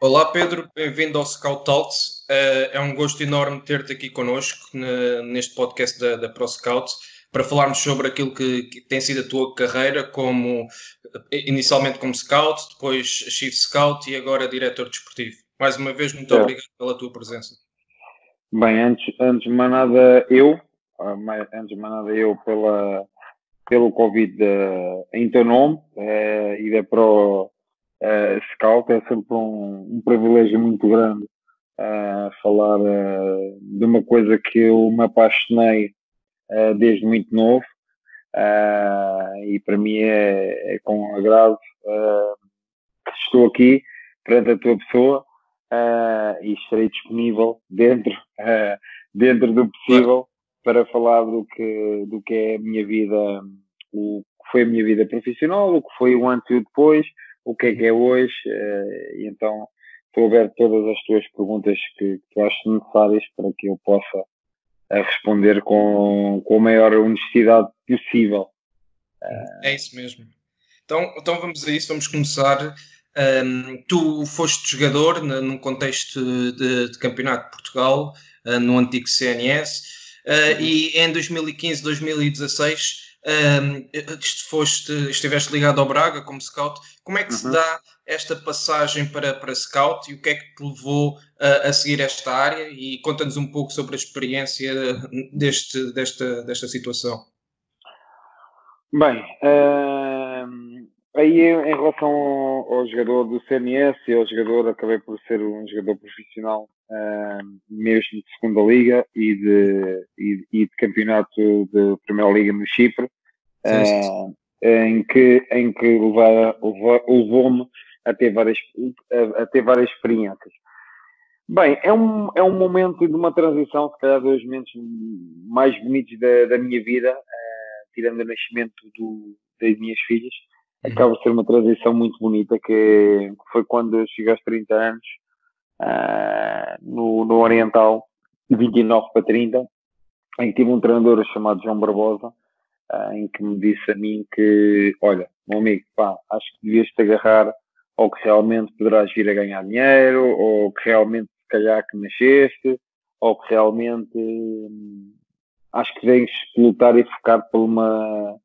Olá Pedro, bem-vindo ao Scout Talks. Uh, é um gosto enorme ter-te aqui connosco neste podcast da, da Pro Scout para falarmos sobre aquilo que, que, tem sido a tua carreira como inicialmente como scout, depois chief scout e agora diretor desportivo. Mais uma vez, muito é. obrigado pela tua presença. Bem, antes, antes de mais nada eu, ah, antes de mais nada eu pela, pelo Covid uh, em teu nome uh, e da Pro uh, Scout, é sempre um, um privilégio muito grande uh, falar uh, de uma coisa que eu me apaixonei desde muito novo e para mim é, é com agrado que estou aqui perante a tua pessoa e estarei disponível dentro, dentro do possível para falar do que, do que é a minha vida, o que foi a minha vida profissional, o que foi o antes e o depois, o que é que é hoje, e então estou aberto a todas as tuas perguntas que, que tu achas necessárias para que eu possa eh, responder com, com a maior honestidade possível. É isso mesmo. Então, então vamos a isso, vamos começar. Um, tu foste jogador num contexto de, de, Campeonato de Portugal, uh, no antigo CNS, uh, eh, e em 2015, 2016 um, foste, estiveste ligado ao Braga como scout. Como é que uhum. se dá esta passagem para, para scout e o que é que te levou a, a seguir esta área? E conta-nos um pouco sobre a experiência deste, desta, desta situação. Bem, aí em relação ao, ao, jogador do CNS e ao jogador, acabei por ser um jogador profissional uh, mesmo de segunda liga e de, e, e de campeonato de primeira liga no Chipre, uh, em que, em que levou-me a ter várias, a, a, ter várias experiências. Bem, é um, é um momento de uma transição, se calhar dos momentos mais bonitos da, da minha vida, uh, tirando o nascimento do, das minhas filhas. Acaba de ser uma transição muito bonita, que, foi quando eu cheguei aos 30 anos, uh, no, no Oriental, de 29 para 30, em que tive um treinador chamado João Barbosa, uh, em que me disse a mim que, olha, meu amigo, pá, acho que devias te agarrar ou que realmente poderás vir a ganhar dinheiro, ou que realmente se calhar que nasceste, ou que realmente hum, acho que que lutar e focar por uma,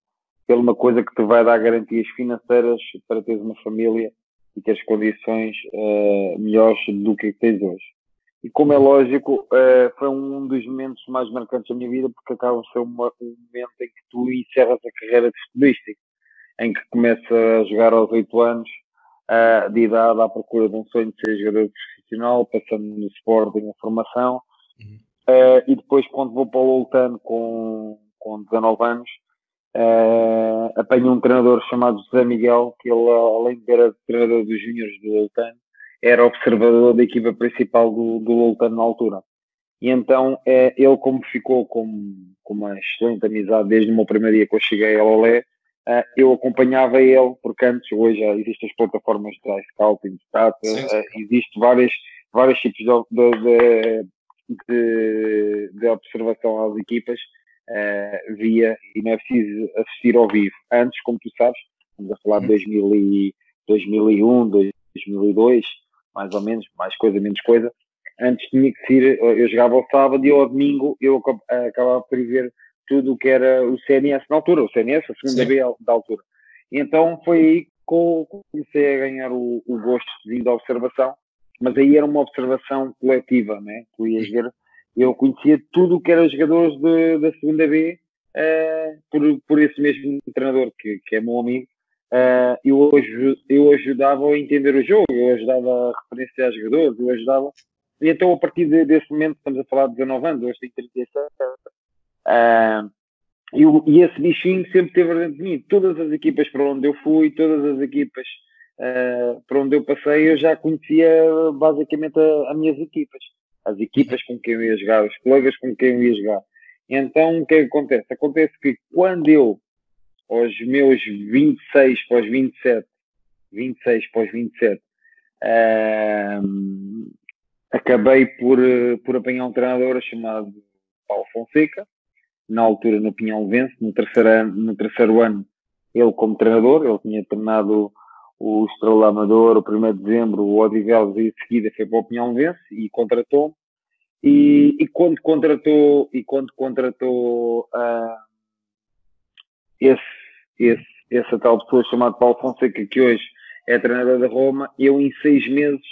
por uma coisa que te vai dar garantias financeiras para teres uma família e teres condições uh, melhores do que tens hoje. E como é lógico, uh, foi um dos momentos mais marcantes da minha vida, porque acaba de ser uma, um momento em que tu encerras a carreira de futebolística, em que começa a jogar aos 8 anos, uh, de idade à procura de um sonho de ser jogador profissional, passando no Sporting, a formação. Uhum. Uh, e depois, quando vou para o Loltano com, com 19 anos, uh, um treinador chamado José Miguel, que ele, além de ser treinador dos júniores do Loltano, era observador da equipa principal do, do na altura. E então, é, ele como ficou com, com uma excelente amizade desde o meu primeiro dia que eu cheguei a Lolé, Uh, eu acompanhava ele, porque antes, hoje já existem as plataformas de scouting, data, uh, existe várias, vários tipos de, de, de, de observação às equipas uh, via, e não é preciso assistir ao vivo. Antes, como tu sabes, estamos a falar de 2000 uhum. e, 2001, 2002, mais ou menos, mais coisa, menos coisa. Antes tinha que ser, eu jogava ao sábado e ao domingo eu acabava por ver tudo o que era o CNS na altura, o CNS, a segunda B da altura. E então foi aí que comecei a ganhar o, o gosto de observação, mas aí era uma observação coletiva, né? Tu ias ver, eu conhecia tudo o que era jogadores de, da segunda B uh, por, por esse mesmo treinador, que, que é meu amigo, uh, eu, eu ajudava a entender o jogo, eu ajudava a referenciar jogadores, eu ajudava. E então, a partir de, desse momento, estamos a falar de 19 anos, hoje tenho 37, uh, e, e esse bichinho sempre teve dentro de mim. Todas as equipas para onde eu fui, todas as equipas uh, por onde eu passei, eu já conhecia basicamente as minhas equipas. As equipas com quem eu ia jogar, os colegas com quem eu ia jogar. Então, o que é acontece? Acontece que quando eu, aos meus 26 para os 27, 26 para os 27, uh, acabei por, por apanhar um treinador chamado Paulo Fonseca, na altura no Pinhão Vence, no terceiro ano, no terceiro ano ele como treinador, ele tinha treinado o Estrela Amador, o 1 de dezembro, o Odivelos e de seguida foi para o Pinhão Vence e contratou e, e, quando contratou e quando contratou uh, esse, esse, essa tal pessoa chamada Paulo Fonseca que hoje é treinador da Roma, eu em seis meses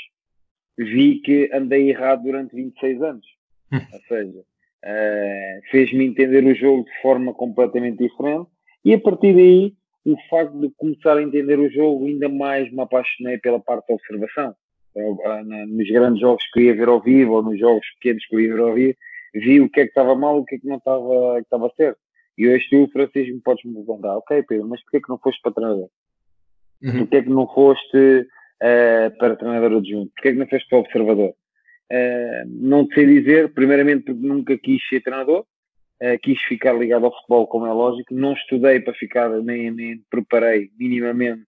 vi que andei errado durante 26 anos. Hum. Ou seja, uh, fez-me entender o jogo de forma completamente diferente e a partir daí o facto de começar a entender o jogo ainda mais me apaixonei pela parte da observação. Ah, nos grandes jogos que ia ver ao vivo ou nos jogos pequenos que eu ia ver ao vivo, vi o que é que estava mal e o que é que não estava, que estava certo. E hoje tu, Francisco, me podes me perguntar, ok Pedro, mas porquê que não foste para treinador? Uhum. Porquê é que não foste uh, para treinador adjunto? Porquê é que não foste para observador? Uh, não sei dizer, primeiramente porque nunca quis ser treinador, uh, quis ficar ligado ao futebol, como é lógico, não estudei para ficar, nem, nem preparei minimamente,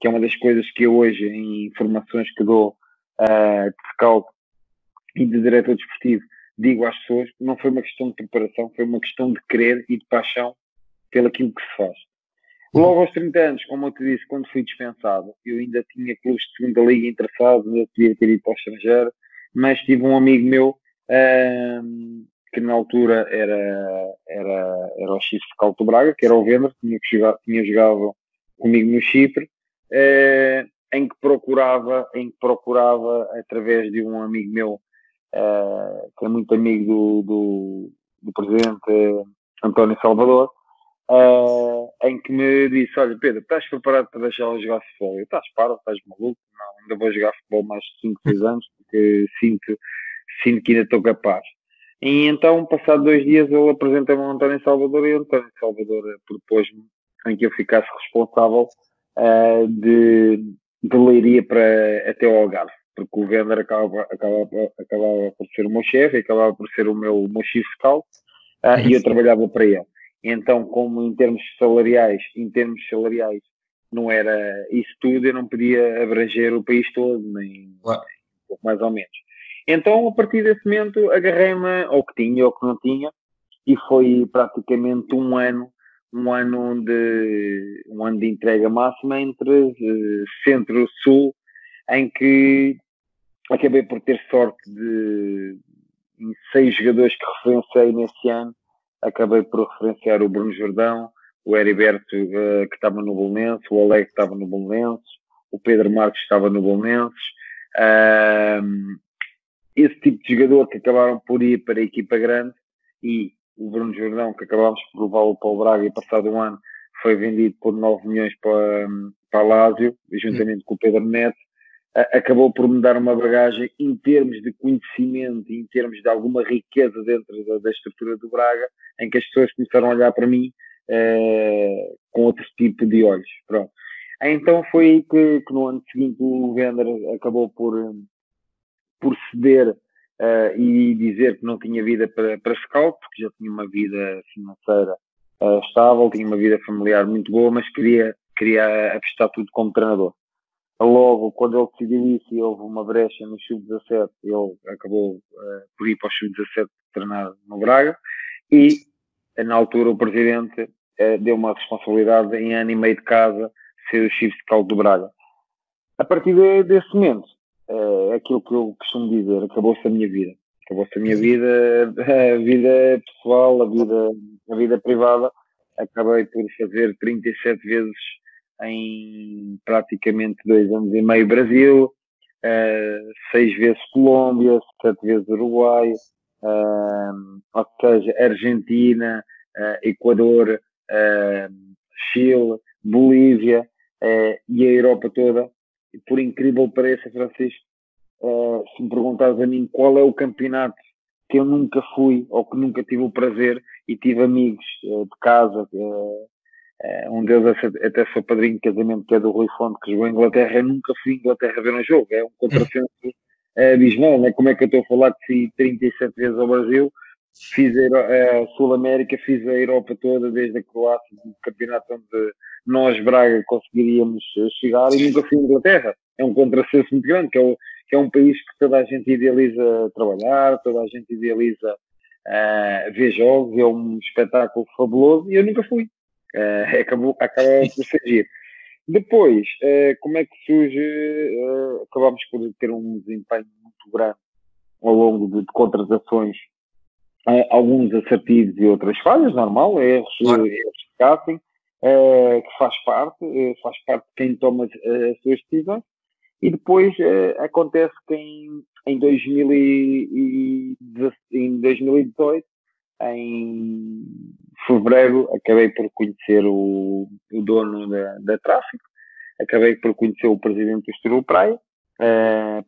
que é uma das coisas que eu hoje, em informações que dou uh, de scout e de diretor desportivo, digo às pessoas, não foi uma questão de preparação, foi uma questão de querer e de paixão pelo aquilo que se faz. Logo aos 30 anos, como eu te disse, quando fui dispensado, eu ainda tinha clubes de segunda liga interessados, eu podia ter ido para o estrangeiro, mas tive um amigo meu uh, que na altura era, era, era o Chifre Calto Braga, que era o Vender, tinha, tinha jogado comigo no Chipre, uh, em que procurava, em que procurava, através de um amigo meu, uh, que é muito amigo do, do, do presidente António Salvador, uh, em que me disse, olha Pedro, estás preparado para deixar ela jogar futebol? Eu, estás para, estás maluco? Não, ainda vou jogar futebol mais de 5, 6 anos, porque sinto, sinto que ainda estou capaz. E então, passado dois dias, ele apresentou-me ao António Salvador e o António Salvador propôs-me em que eu ficasse responsável uh, de, de Leiria para, até ao Algarve, porque o Vender acabava, acabava, acabava por ser o meu chefe, acabava por ser o meu, meu chief scout, uh, e eu trabalhava para ele. Então, como em termos salariais, em termos salariais, não era isso tudo, eu não podia abranger o país todo, nem, claro. nem pouco mais ou menos. Então, a partir desse momento, agarrei-me ao que tinha ou que não tinha, e foi praticamente um ano um ano de um ano de entrega máxima entre uh, centro e sul em que acabei por ter sorte de em seis jogadores que referenciei nesse ano acabei por referenciar o Bruno Jordão o Heriberto uh, que estava no Bolonenses o Oleg que estava no Bolonenses o Pedro Marques que estava no Bolonenses uh, esse tipo de jogador que acabaram por ir para a equipa grande e o Bruno Jordão, que acabámos por levá-lo para o Braga e passado um ano foi vendido por 9 milhões para, para Lásio, juntamente com o Pedro Neto, acabou por me dar uma bagagem em termos de conhecimento, em termos de alguma riqueza dentro da, da estrutura do Braga, em que as pessoas começaram a olhar para mim uh, com outro tipo de olhos. Pronto. Então foi aí que, que no ano seguinte o Vender acabou por, por ceder uh, e dizer que não tinha vida para, para scout, porque já tinha uma vida financeira uh, estável, tinha uma vida familiar muito boa, mas queria, queria apostar tudo como treinador. Logo, quando ele decidiu isso e houve uma brecha no Sub-17, ele acabou uh, por ir para o Sub-17 treinar no Braga e, na altura, o presidente deu uma responsabilidade em ano e meio de casa ser o chief scout do Braga. A partir de, desse momento, é aquilo que eu costumo dizer, acabou-se a minha vida. Acabou-se a minha vida, a vida pessoal, a vida, a vida privada. Acabei por fazer 37 vezes em praticamente dois anos e meio Brasil, uh, seis vezes Colômbia, sete vezes Uruguai, uh, ou seja, Argentina, uh, Equador, uh, Chile, Bolívia uh, e a Europa toda. E por incrível que pareça, Francisco, se me perguntares a mim qual é o campeonato que eu nunca fui ou que nunca tive o prazer e tive amigos de casa, um deles até foi padrinho de casamento, que é do Rui Fonte, que jogou em Inglaterra. Eu nunca fui em Inglaterra ver um jogo, é um contrassenso abismal, né? Como é que eu estou a falar que fui 37 vezes ao Brasil fiz a, Sul-América, fiz a Europa toda, desde a Croácia, do campeonato onde nós, Braga, conseguiríamos chegar e nunca fui à Inglaterra. É um contrassenso muito grande, que é, o, que é, um país que toda a gente idealiza trabalhar, toda a gente idealiza uh, ver jogos, é um espetáculo fabuloso e eu nunca fui. Uh, acabou, acabou por ser Depois, uh, como é que surge? Uh, acabámos por ter um desempenho muito grande ao longo de, de contratações alguns assertivos e outras falhas, normal, erros, claro. erros de casting, uh, que faz parte, uh, faz parte de quem toma uh, as suas decisões. E depois acontece que em, em, 2000 em 2018, em fevereiro, acabei por conhecer o, o dono da, da Tráfico, acabei por conhecer o presidente do Estoril Praia,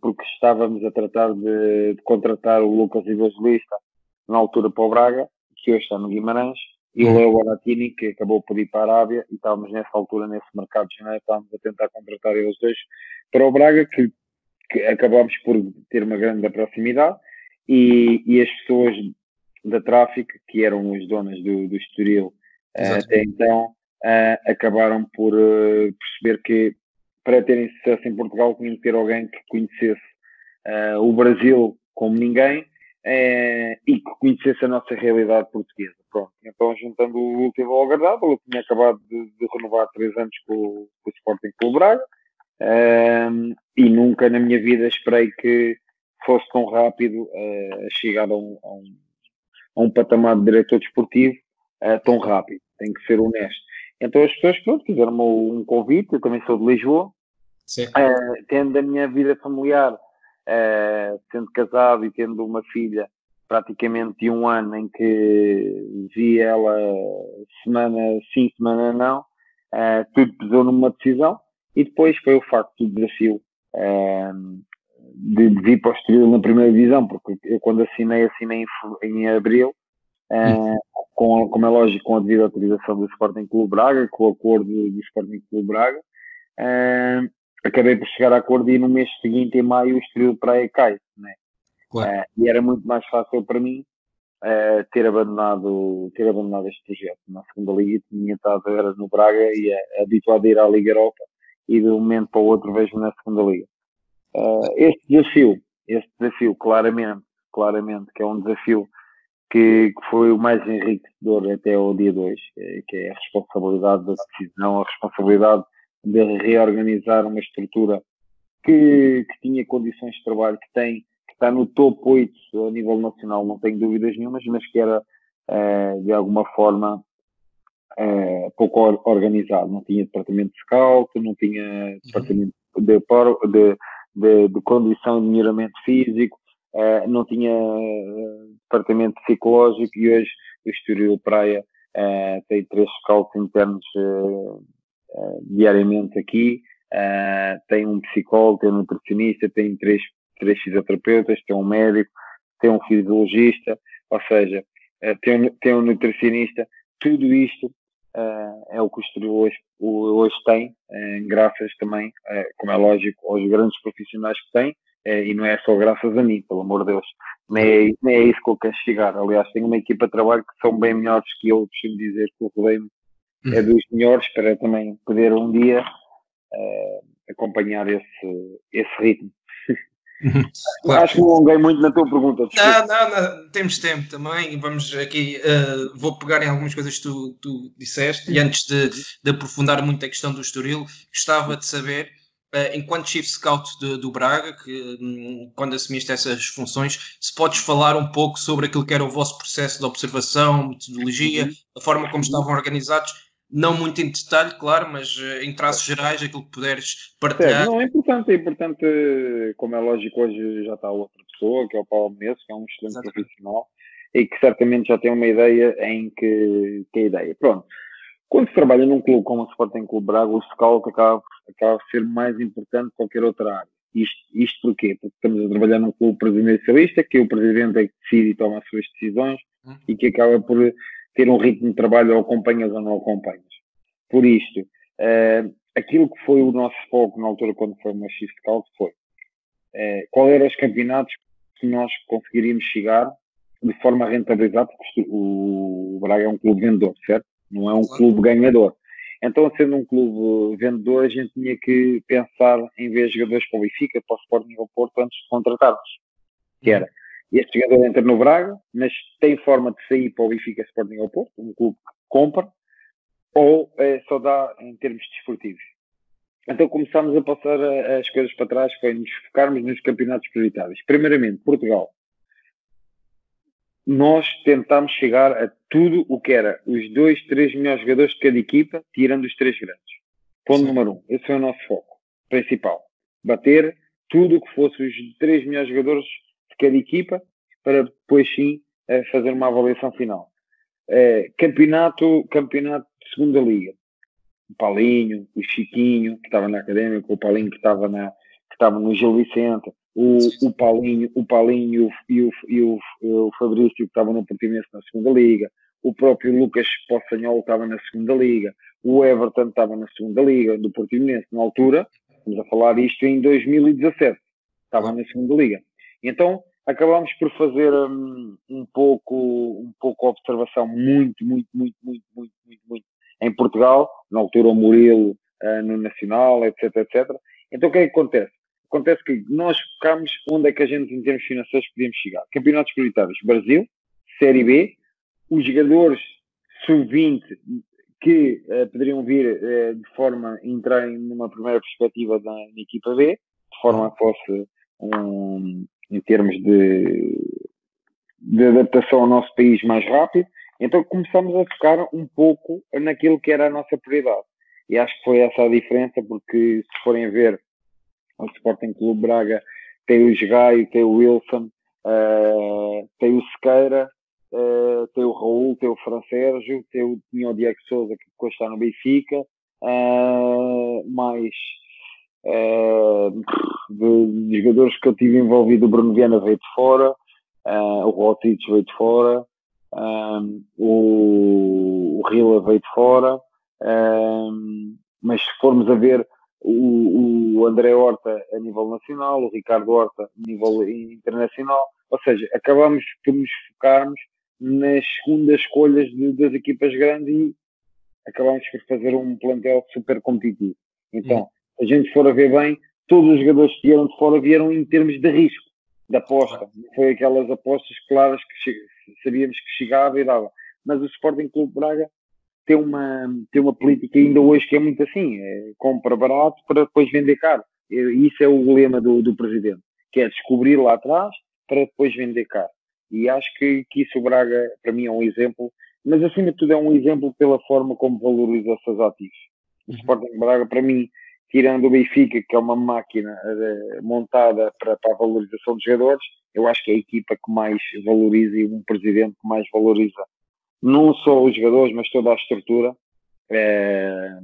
porque estávamos a tratar de, de contratar o Lucas Evangelista na altura para o Braga, que hoje está no Guimarães, e o. Leo Baratini, que acabou por ir para a Arábia, e estávamos nessa altura, nesse mercado de janeiro, estávamos a tentar contratar eles dois para o Braga, que, que acabámos por ter uma grande proximidade, e, e as pessoas da tráfico, que eram os donos do, do Estoril uh, até então, uh, acabaram por uh, perceber que para terem sucesso em Portugal tinham que ter alguém que conhecesse o Brasil como ninguém e que conhecesse a nossa realidade portuguesa. Pronto, então juntando o último ao agradável, eu tinha acabado de, de renovar três anos com, com o Sporting Clube Braga. É, e nunca na minha vida esperei que fosse tão rápido a chegar a um, a, um, a um, patamar de diretor desportivo tão rápido, tem que ser honesto. Então as pessoas pronto, fizeram-me um convite, eu também sou de Lisboa, tendo a minha vida familiar uh, sendo casado e tendo uma filha praticamente de um ano em que vi ela semana sim, semana não, uh, tudo pesou numa decisão e depois foi o facto do desafio uh, de, de vir para o Estoril na primeira divisão, porque eu quando assinei, assinei em, em abril, uh, com, como é lógico, com a devida autorização do Sporting Clube Braga, com o acordo do Sporting Clube Braga, uh, acabei por chegar a acordo e no mês seguinte, em maio, o Estoril Praia cai, né? Claro. Uh, e era muito mais fácil para mim uh, ter, abandonado, ter abandonado este projeto. Na segunda liga tinha estado era no Braga e é habituado a ir à Liga Europa e de um momento para o outro vejo na segunda liga. Uh, este desafio, este desafio claramente, claramente que é um desafio que, que, foi o mais enriquecedor até ao dia 2, que é a responsabilidade da decisão, a responsabilidade de reorganizar uma estrutura que, que tinha condições de trabalho, que tem, está no topo 8 a nível nacional, não tenho dúvidas nenhumas, mas que era uh, de alguma forma uh, pouco organizado. Não tinha departamento de scout, não tinha departamento de, de, de, de condição de melhoramento físico, uh, não tinha departamento psicológico e hoje o Estoril Praia tem três scouts internos diariamente aqui. Tem um psicólogo, tem um nutricionista, tem três, três fisioterapeutas, tem um médico, tem um fisiologista, ou seja, uh, tem, um, tem um nutricionista. Tudo isto é o que o Estoril hoje, hoje tem, graças também, como é lógico, aos grandes profissionais que tem, e não é só graças a mim, pelo amor de Deus. Nem é, nem é isso que eu quero chegar. Aliás, tenho uma equipa de trabalho que são bem melhores que eu, costumo dizer, que eu rodei-me é dos melhores para também poder um dia uh, acompanhar esse, esse ritmo. Claro. Acho que me alonguei muito na tua pergunta. Não, não, não, temos tempo também. Vamos aqui, uh, vou pegar em algumas coisas que tu, tu disseste. E antes de, de, aprofundar muito a questão do Estoril, gostava de saber, uh, enquanto Chief Scout de, do Braga, que um, quando assumiste essas funções, se podes falar um pouco sobre aquilo que era o vosso processo de observação, metodologia, uhum. a forma como estavam organizados não muito em detalhe, claro, mas eh, em traços gerais, aquilo que puderes partilhar. É, não, é importante, é importante, como é lógico, hoje já está outra pessoa, que é o Paulo Menezes, que é um excelente Exatamente. profissional, e que certamente já tem uma ideia em que, que é a ideia. Pronto. Quando se trabalha num clube como o Sporting Clube Braga, o scout acaba, acaba por ser mais importante que qualquer outra área. Isto, isto porquê? Porque estamos a trabalhar num clube presidencialista, que o presidente é que decide e toma as suas decisões Hum. e que acaba por ter um ritmo de trabalho ou acompanhas ou não acompanhas. Por isto, eh, aquilo que foi o nosso foco na altura quando foi uma Shift Scout foi eh, qual eram os campeonatos que nós conseguiríamos chegar de forma a rentabilizar, porque o Braga é um clube vendedor, certo? Não é um Claro. clube ganhador. Então, sendo um clube vendedor, a gente tinha que pensar em ver jogadores para o Benfica, para o Sporting ou Porto antes de contratarmos. Que era, este jogador entra no Braga, mas tem forma de sair para o Benfica, Sporting ou Porto, um clube que compra, ou eh, só dá em termos desportivos. Então começámos a passar as coisas para trás, foi nos focarmos nos campeonatos prioritários. Primeiramente, Portugal. Nós tentámos chegar a tudo o que era os dois, três melhores jogadores de cada equipa, tirando os três grandes. Ponto Sim. número um. Esse é o nosso foco principal. Bater tudo o que fosse os três melhores jogadores de cada equipa, para depois sim eh, fazer uma avaliação final. Eh, campeonato, campeonato de segunda liga. O Paulinho, o Chiquinho, que estava na Académica, o Paulinho que estava na, que estava no Gil Vicente, o, o Paulinho, o Paulinho e o, e o, e o Fabrício que estava no Portimonense na segunda liga, o próprio Lucas Poçanhol estava na segunda liga, o Everton estava na segunda liga do Portimonense na altura, estamos a falar isto em 2017, estava na segunda liga. Então acabámos por fazer hum, um pouco um pouco observação muito, muito, muito, muito, muito, muito, muito em Portugal, na altura o Murilo ah, no Nacional, etc, etc. Então o que é que acontece? Acontece que nós focámos onde é que a gente, em termos financeiros, podíamos chegar. Campeonatos prioritários, Brasil, Série B, os jogadores sub-20 que eh, poderiam vir eh, de forma entrar numa primeira perspectiva da, equipa B, de forma a que fosse um, em termos de, de adaptação ao nosso país mais rápido. Então começamos a focar um pouco naquilo que era a nossa prioridade. E acho que foi essa a diferença, porque se forem ver o Sporting Clube Braga tem o Gaio, tem o Wilson, eh, tem o Sequeira, eh, tem o Raul, tem o Fran Sérgio, tem o, tinha o Diego Souza que depois está no Benfica, eh, mais eh, de, de jogadores que eu tive envolvido, o Bruno Viana veio de fora, eh, o Rotic veio de fora, um, o, o Rila veio de fora, um, mas se formos a ver o, o André Horta a nível nacional, o Ricardo Horta a nível internacional, ou seja, acabamos por nos focarmos nas segundas escolhas de, das equipas grandes e acabamos por fazer um plantel super competitivo. Então, a gente for a ver bem, todos os jogadores que vieram de fora vieram em termos de risco, de aposta. Foi aquelas apostas claras que sabíamos que chegava e dava. Mas o Sporting Clube Braga tem uma, tem uma política ainda hoje que é muito assim, é compra barato para depois vender caro. E Isso é o lema do, do presidente, que é descobrir lá atrás para depois vender caro. E acho que, que isso o Braga, para mim, é um exemplo, mas acima de tudo é um exemplo pela forma como valoriza os seus ativos. O Sporting Braga, para mim, tirando o Benfica, que é uma máquina eh, montada para, para a valorização dos jogadores, eu acho que é a equipa que mais valoriza e um presidente que mais valoriza não só os jogadores, mas toda a estrutura. É,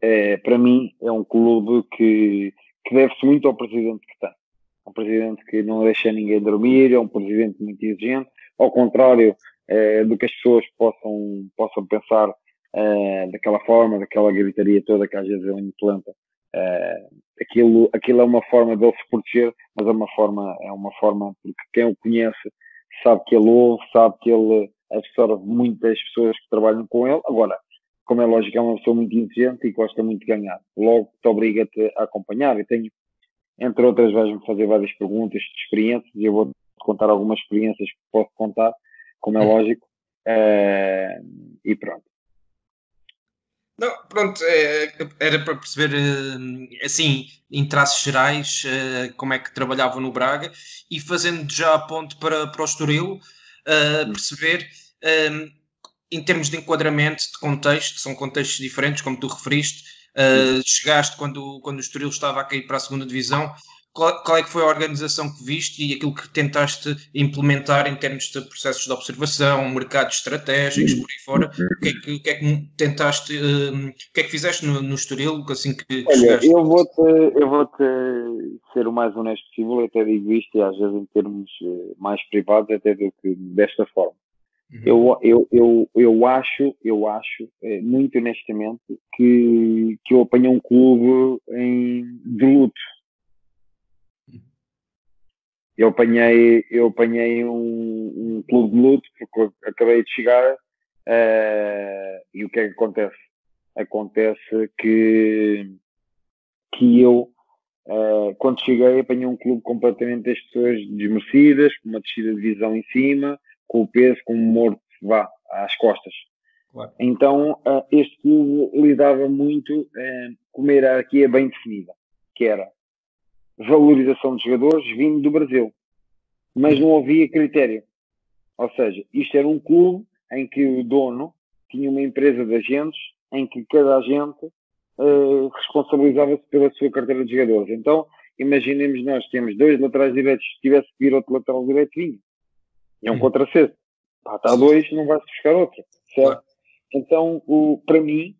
é, para mim, é um clube que, que deve-se muito ao presidente que tem. É um presidente que não deixa ninguém dormir, é um presidente muito exigente, ao contrário do que as pessoas possam, possam pensar é, daquela forma, daquela gritaria toda que às vezes ele implanta. É, aquilo, aquilo é uma forma dele se proteger, mas é uma forma, é uma forma porque quem o conhece sabe que ele ouve, sabe que ele absorve muitas pessoas que trabalham com ele. Agora, como é lógico, é uma pessoa muito inteligente e gosta muito de ganhar. Logo, te obriga-te a acompanhar. Eu tenho, entre outras, vais-me fazer várias perguntas de experiências e eu vou-te contar algumas experiências que posso contar, como é lógico. É, e pronto. Não, pronto, é, era para perceber, eh, assim, em traços gerais, eh, como é que trabalhavam no Braga. E fazendo já a ponto para, para o Estoril, eh, perceber, eh, em termos de enquadramento, de contexto, são contextos diferentes, como tu referiste, eh, chegaste quando, quando o Estoril estava a cair para a segunda divisão, qual, qual, é que foi a organização que viste e aquilo que tentaste implementar em termos de processos de observação, mercados estratégicos, por aí fora? O que é que, que, é que tentaste, um, o que é que fizeste no, no Estoril, assim que, Olha, chegaste? eu vou-te eu vou -te ser o mais honesto possível, até digo isto, e às vezes em termos eh, mais privados, até do que desta forma. Uhum. Eu, eu, eu, eu acho, eu acho, eh, muito honestamente, que, que eu apanhei um clube em, de luto eu apanhei, eu apanhei um, um clube de luto porque acabei de chegar uh, e o que é que acontece? Acontece que, que eu, uh, quando cheguei, apanhei um clube completamente das pessoas desmerecidas, com uma descida de visão em cima, com o peso, com um morto vá às costas. Claro. Então, uh, este clube lidava muito com uma hierarquia bem definida, que era valorização de jogadores vindo do Brasil. Mas não havia critério. Ou seja, isto era um clube em que o dono tinha uma empresa de agentes em que cada agente uh, responsabilizava-se pela sua carteira de jogadores. Então, imaginemos nós temos dois laterais direitos, se tivesse que vir outro lateral direito, vinha. É um contrassenso. Está dois, não vai-se buscar outro. Certo? Então, o, para mim,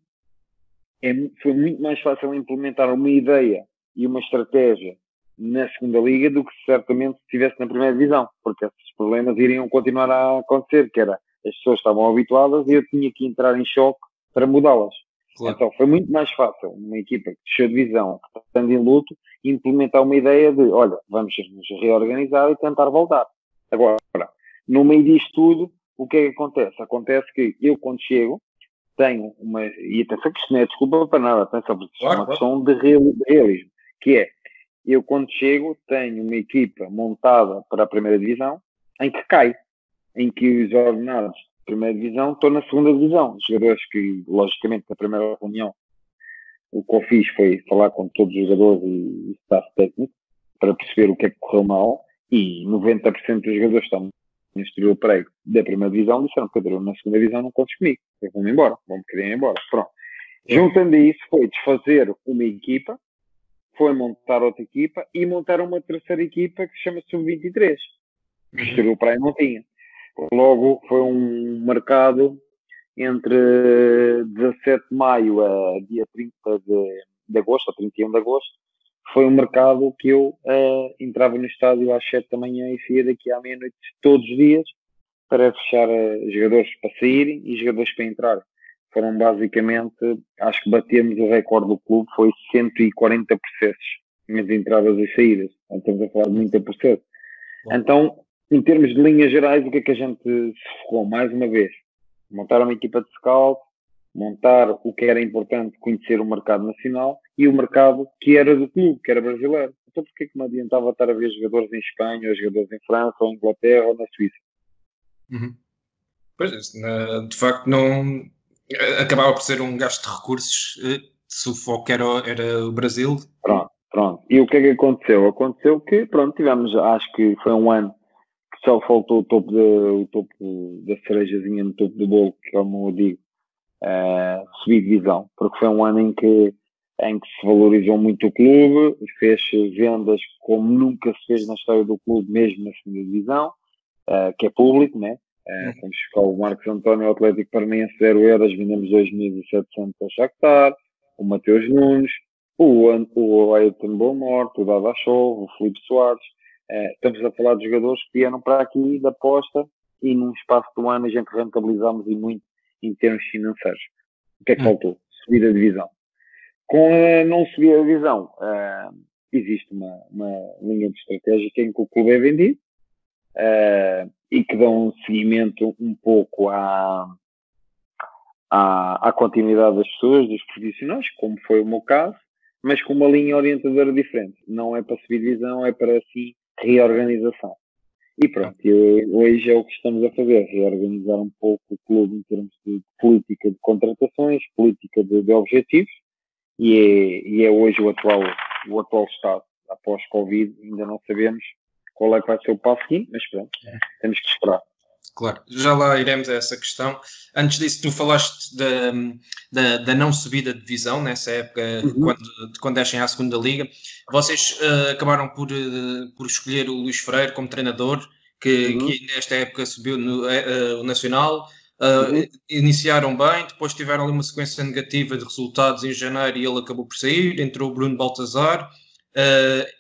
é, foi muito mais fácil implementar uma ideia e uma estratégia na segunda liga do que certamente se estivesse na primeira divisão, porque esses problemas iriam continuar a acontecer, que era as pessoas estavam habituadas e eu tinha que entrar em choque para mudá-las. Claro. Então foi muito mais fácil uma equipa que deixou de divisão, que está em luto, implementar uma ideia de, olha, vamos nos reorganizar e tentar voltar. Agora, no meio disto tudo, o que é que acontece? Acontece que eu quando chego, tenho uma, e atenção que isto não é desculpa para nada, atenção, porque isto é uma questão de realismo, que é, eu quando chego tenho uma equipa montada para a primeira divisão em que cai, em que os ordenados de primeira divisão estão na segunda divisão. Os jogadores que, logicamente, na primeira reunião, o que eu fiz foi falar com todos os jogadores e, staff técnico para perceber o que é que correu mal e 90% dos jogadores estão no exterior prego da primeira divisão disseram, Pedro, na segunda divisão não contes comigo, eu vou-me embora, vou-me querer ir embora. Pronto. Juntando a isso, foi desfazer uma equipa foi montar outra equipa e montar uma terceira equipa que se chama Sub-23, que o Estoril Praia não tinha. Logo foi um mercado entre 17 de maio a dia 30 de, de agosto, ou 31 de agosto, foi um mercado que eu uh, entrava no estádio às 7 da manhã e saía daqui à meia-noite todos os dias para fechar uh, jogadores para saírem e jogadores para entrar foram basicamente, acho que batemos o recorde do clube, foi 140 processos entre entradas e saídas. Então, estamos a falar de muita processo. Bom. Então, em termos de linhas gerais, o que é que a gente se focou? Mais uma vez, montar uma equipa de scout, montar o que era importante, conhecer o mercado nacional e o mercado que era do clube, que era brasileiro. Então, porquê que me adiantava estar a ver jogadores em Espanha, ou jogadores em França, ou em Inglaterra, ou na Suíça? Uhum. Pois, de facto, não, acabava por ser um gasto de recursos eh, se o foco era, era o Brasil. Pronto, pronto. E o que é que aconteceu? Aconteceu que, pronto, tivemos, acho que foi um ano que só faltou o topo, de, o topo da cerejazinha no topo do bolo, que como eu digo, uh, subir divisão, porque foi um ano em que, em que se valorizou muito o clube, fez vendas como nunca se fez na história do clube, mesmo na segunda divisão, uh, que é público, né? É, fomos buscar o Marcos António ao Atlético Paranaense 0 euros, vendemos 2.700 ao Shakhtar, o Mateus Nunes, o, o Ayrton Beaumort, o Dada Show, o Felipe Soares. É, estamos a falar de jogadores que vieram para aqui da aposta e num espaço de um ano a gente rentabilizámos e muito em termos financeiros. O que é que hum. faltou? Subir a divisão. Com a não subir a divisão, uh, existe uma, uma linha de estratégia em que o clube é vendido, uh, e que dão seguimento um pouco à, à, à, continuidade das pessoas, dos profissionais, como foi o meu caso, mas com uma linha orientadora diferente. Não é para subir divisão, é para assim reorganização. E pronto, hoje é o que estamos a fazer, reorganizar um pouco o clube em termos de política de contratações, política de, de objetivos, e é, e é hoje o atual, o atual estado. Após Covid, ainda não sabemos qual é que vai ser o passo seguinte, mas pronto, é. temos que esperar. Claro, já lá iremos a essa questão. Antes disso, tu falaste da, da, da não subida de divisão nessa época, uhum. quando, quando descem à segunda liga. Vocês uh, acabaram por, uh, por escolher o Luís Freire como treinador, que, uhum. que nesta época subiu no uh, Nacional. Uhum. Iniciaram bem, depois tiveram ali uma sequência negativa de resultados em janeiro e ele acabou por sair. Entrou o Bruno Baltazar.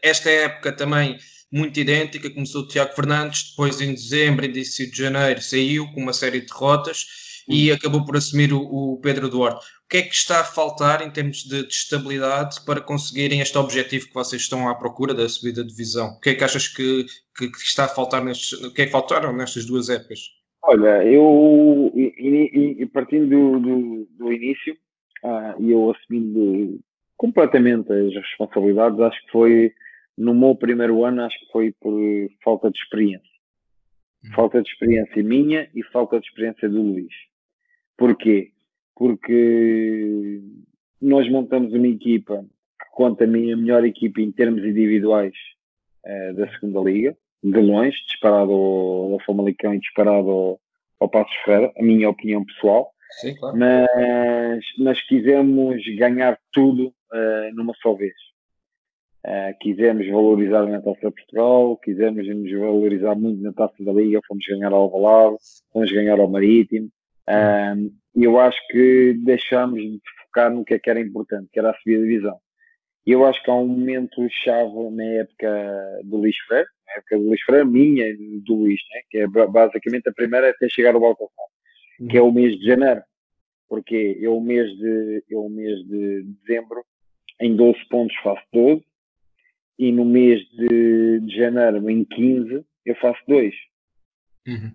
esta época também muito idêntica. Começou o Tiago Fernandes, depois em dezembro, início de janeiro, saiu com uma série de derrotas e uhum. acabou por assumir o, o, Pedro Duarte. O que é que está a faltar em termos de, de, estabilidade para conseguirem este objetivo que vocês estão à procura da subida de divisão? O que é que achas que, que, que está a faltar nestes, o que é que faltaram nestas duas épocas? Olha, eu e, e partindo do, do, do início ah, e eu assumindo completamente as responsabilidades, acho que foi no meu primeiro ano acho que foi por falta de experiência. Hum. Falta de experiência minha e falta de experiência do Luís. Porquê? Porque nós montamos uma equipa que conta a minha melhor equipa em termos individuais uh, da segunda liga, de longe, disparado ao, ao Famalicão e disparado ao, ao Passos Ferreira, a minha opinião pessoal. Sim, claro. Mas, mas quisemos ganhar tudo uh, numa só vez. Uh, quisemos valorizar na Taça de Portugal, quisemos nos valorizar muito na Taça da Liga, fomos ganhar ao Alvalade, fomos ganhar ao Marítimo, uh, e eu acho que deixámos de focar no que, é que era importante, que era a subida divisão. E eu acho que há um momento chave na época do Luís Freire, na época do Luís Freire, minha e do Luís, né? que é basicamente a primeira até chegar ao Balcão, uhum. que é o mês de janeiro. Porque eu, o mês de, eu, o mês de dezembro, em 12 pontos faço 12, e no mês de, de janeiro, em 15, eu faço dois. Uhum.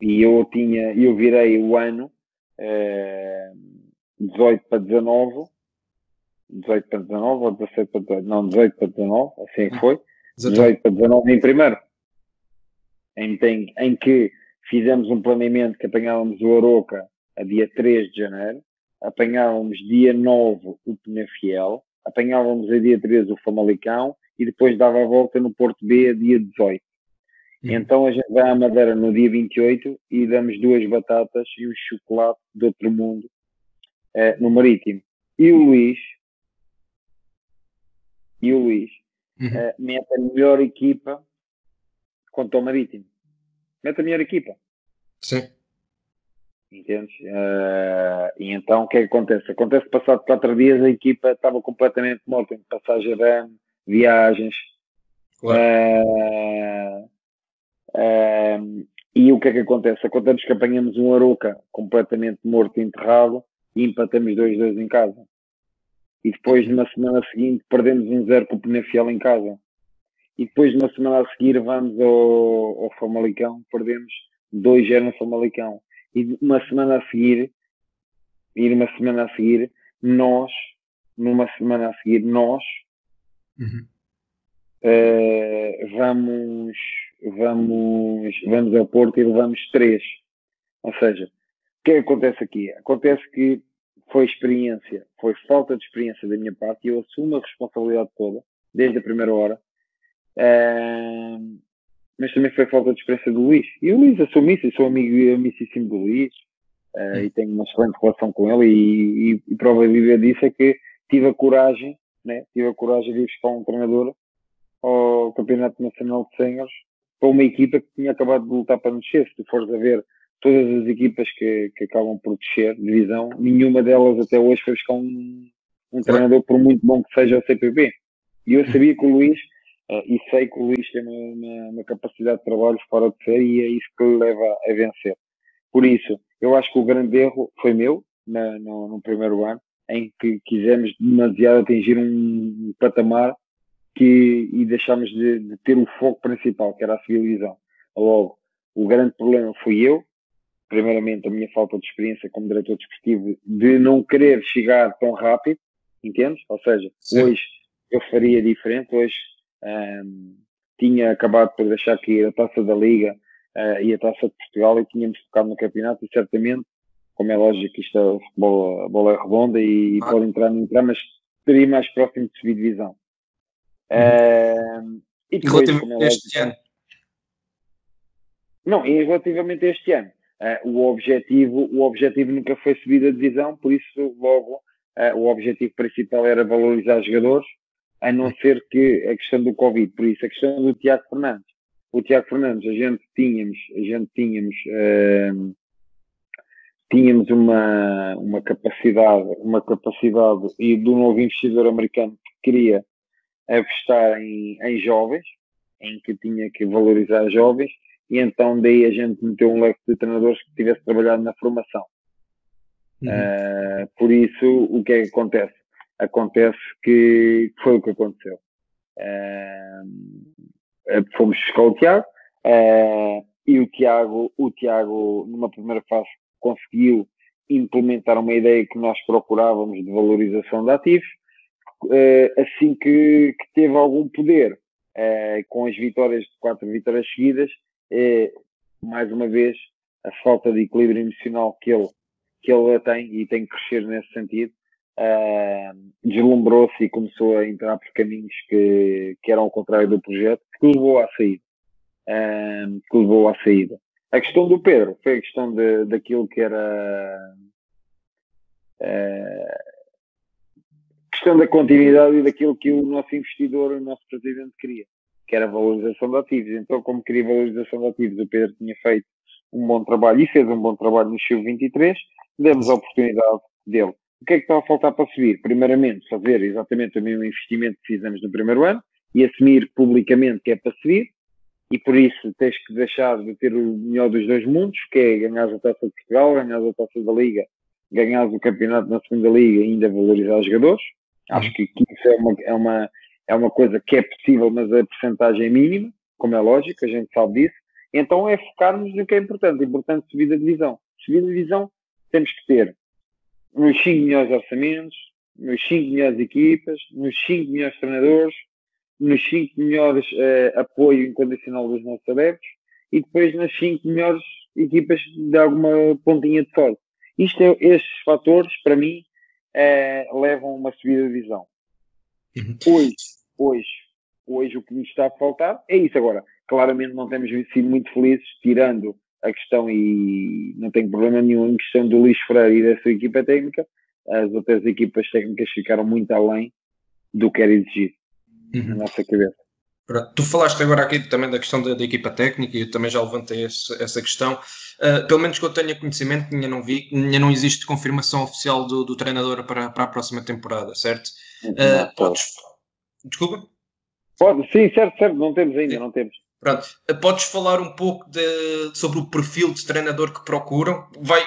E eu tinha, eu virei o ano eh, 18 para 19, 18 para 19 ou 17 para 18, não, 18 para 19, assim é que foi, 18 para 19 em primeiro, em, em, em que fizemos um planeamento que apanhávamos o Aroca a dia 3 de janeiro, apanhávamos dia 9 o Penafiel, apanhávamos a dia 13 o Famalicão e depois dava a volta no Porto B a dia 18. Hum. Então a gente vai à Madeira no dia 28 e damos duas batatas e um chocolate de outro mundo eh, no Marítimo. E o Luís, e o Luís, uhum. eh, mete a melhor equipa contra o Marítimo. Mete a melhor equipa. Sim. Entendes? Uh, e então o que é que acontece? Acontece que passado quatro dias a equipa estava completamente morta em passagem de ano, viagens. Claro. Uh, uh, e o que é que acontece? Acontece que apanhamos um Aroca completamente morto e enterrado e empatamos 2-2 em casa. E depois, numa semana seguinte, perdemos um zero com o Penafiel em casa. E depois, numa semana a seguir, vamos ao, ao Famalicão, perdemos 2-0 no Famalicão. E uma semana a seguir, e numa semana a seguir, nós, numa semana a seguir, nós Uhum. Uh, vamos, vamos, vamos ao Porto e levamos três. Ou seja, o que é que acontece aqui? Acontece que foi experiência, foi falta de experiência da minha parte e eu assumo a responsabilidade toda, desde a primeira hora. Uh, mas também foi falta de experiência do Luís. E o Luís assume isso, eu sou amigo amicíssimo do Luís uh, e tenho uma excelente relação com ele e, e, e prova disso é que tive a coragem né, tive a coragem de ir buscar um treinador ao Campeonato Nacional de Senhores para uma equipa que tinha acabado de lutar para descer. Se tu fores a ver todas as equipas que, que acabam por descer divisão, nenhuma delas até hoje foi buscar um, um treinador, por muito bom que seja o CPB. E eu sabia que o Luís, uh, e sei que o Luís tem uma, uma, uma, capacidade de trabalho fora de série e é isso que leva a vencer. Por isso, eu acho que o grande erro foi meu na, no, no primeiro ano, em que quisemos demasiado atingir um patamar que, e deixámos de, de, ter o foco principal, que era a civilização. Logo, o grande problema fui eu, primeiramente a minha falta de experiência como diretor desportivo, de não querer chegar tão rápido, entendes? Ou seja, Sim. hoje eu faria diferente, hoje um, tinha acabado por deixar que a taça da Liga uh, e a taça de Portugal e tínhamos focado no campeonato e certamente como é lógico, isto é, futebol, a bola é redonda e ah. pode entrar, não entrar, mas estaria mais próximo de subir divisão. Uh, e depois, como é este ano? Não, e relativamente a este ano, uh, o, objetivo, o objetivo nunca foi subir a divisão, por isso logo uh, o objetivo principal era valorizar jogadores, a não ser que a questão do Covid, por isso a questão do Tiago Fernandes. O Tiago Fernandes, a gente tínhamos, a gente tínhamos, uh, tínhamos uma, uma capacidade, uma capacidade e do novo investidor americano que queria apostar em, em jovens, em que tinha que valorizar jovens, e então daí a gente meteu um leque de treinadores que tivesse trabalhado na formação. Uhum. Uh, por isso, o que é que acontece? Acontece que foi o que aconteceu. Uh, fomos buscar o Tiago uh, e o Tiago, o Tiago, numa primeira fase, conseguiu implementar uma ideia que nós procurávamos de valorização de ativos. assim que, que, teve algum poder, com as vitórias quatro vitórias seguidas, é, mais uma vez, a falta de equilíbrio emocional que ele, que ele tem e tem que crescer nesse sentido. Uh, deslumbrou-se e começou a entrar por caminhos que, que eram ao contrário do projeto, que levou à saída. Uh, que levou à saída. A questão do Pedro foi a questão de, daquilo que era uh, questão da continuidade e daquilo que o nosso investidor, o nosso presidente queria que era valorização de ativos. Então, como queria valorização de ativos, o Pedro tinha feito um bom trabalho e fez um bom trabalho no Chiu 23, demos a oportunidade dele. O que é que está a faltar para subir? Primeiramente, fazer exatamente o mesmo investimento que fizemos no primeiro ano e assumir publicamente que é para subir, e por isso tens que deixar de ter o melhor dos dois mundos, que é ganhar a taça de Portugal, ganhar a taça da Liga, ganhar o campeonato na segunda Liga e ainda valorizar os jogadores. Acho que isso é uma, é uma, é uma coisa que é possível, mas a porcentagem é mínima, como é lógico, a gente sabe disso. Então é focarmos no que é importante. É importante subir a divisão. Subir a divisão temos que ter nos 5 melhores orçamentos, nos 5 melhores equipas, nos 5 melhores treinadores, nos 5 melhores uh, apoio incondicional dos nossos adeptos e depois nas 5 melhores equipas de alguma pontinha de sorte. Isto é, estes fatores, para mim, uh, levam a uma subida de divisão. Uhum. Hoje, hoje, hoje o que nos está a faltar é isso agora. Claramente não temos sido muito felizes, tirando a questão, e não tenho problema nenhum em questão do Luís Freire e da sua equipa técnica, as outras equipas técnicas ficaram muito além do que era exigido uhum. na nossa cabeça. Tu falaste agora aqui também da questão da, da equipa técnica e eu também já levantei esse, essa questão. Uh, pelo menos que eu tenha conhecimento, ainda não vi, ainda não existe confirmação oficial do, do treinador para, para a próxima temporada, certo? Uh, podes. Desculpa? Pode, sim, certo, certo, não temos ainda, sim. não temos. Pronto, uh, podes falar um pouco de, sobre o perfil de treinador que procuram? Vai,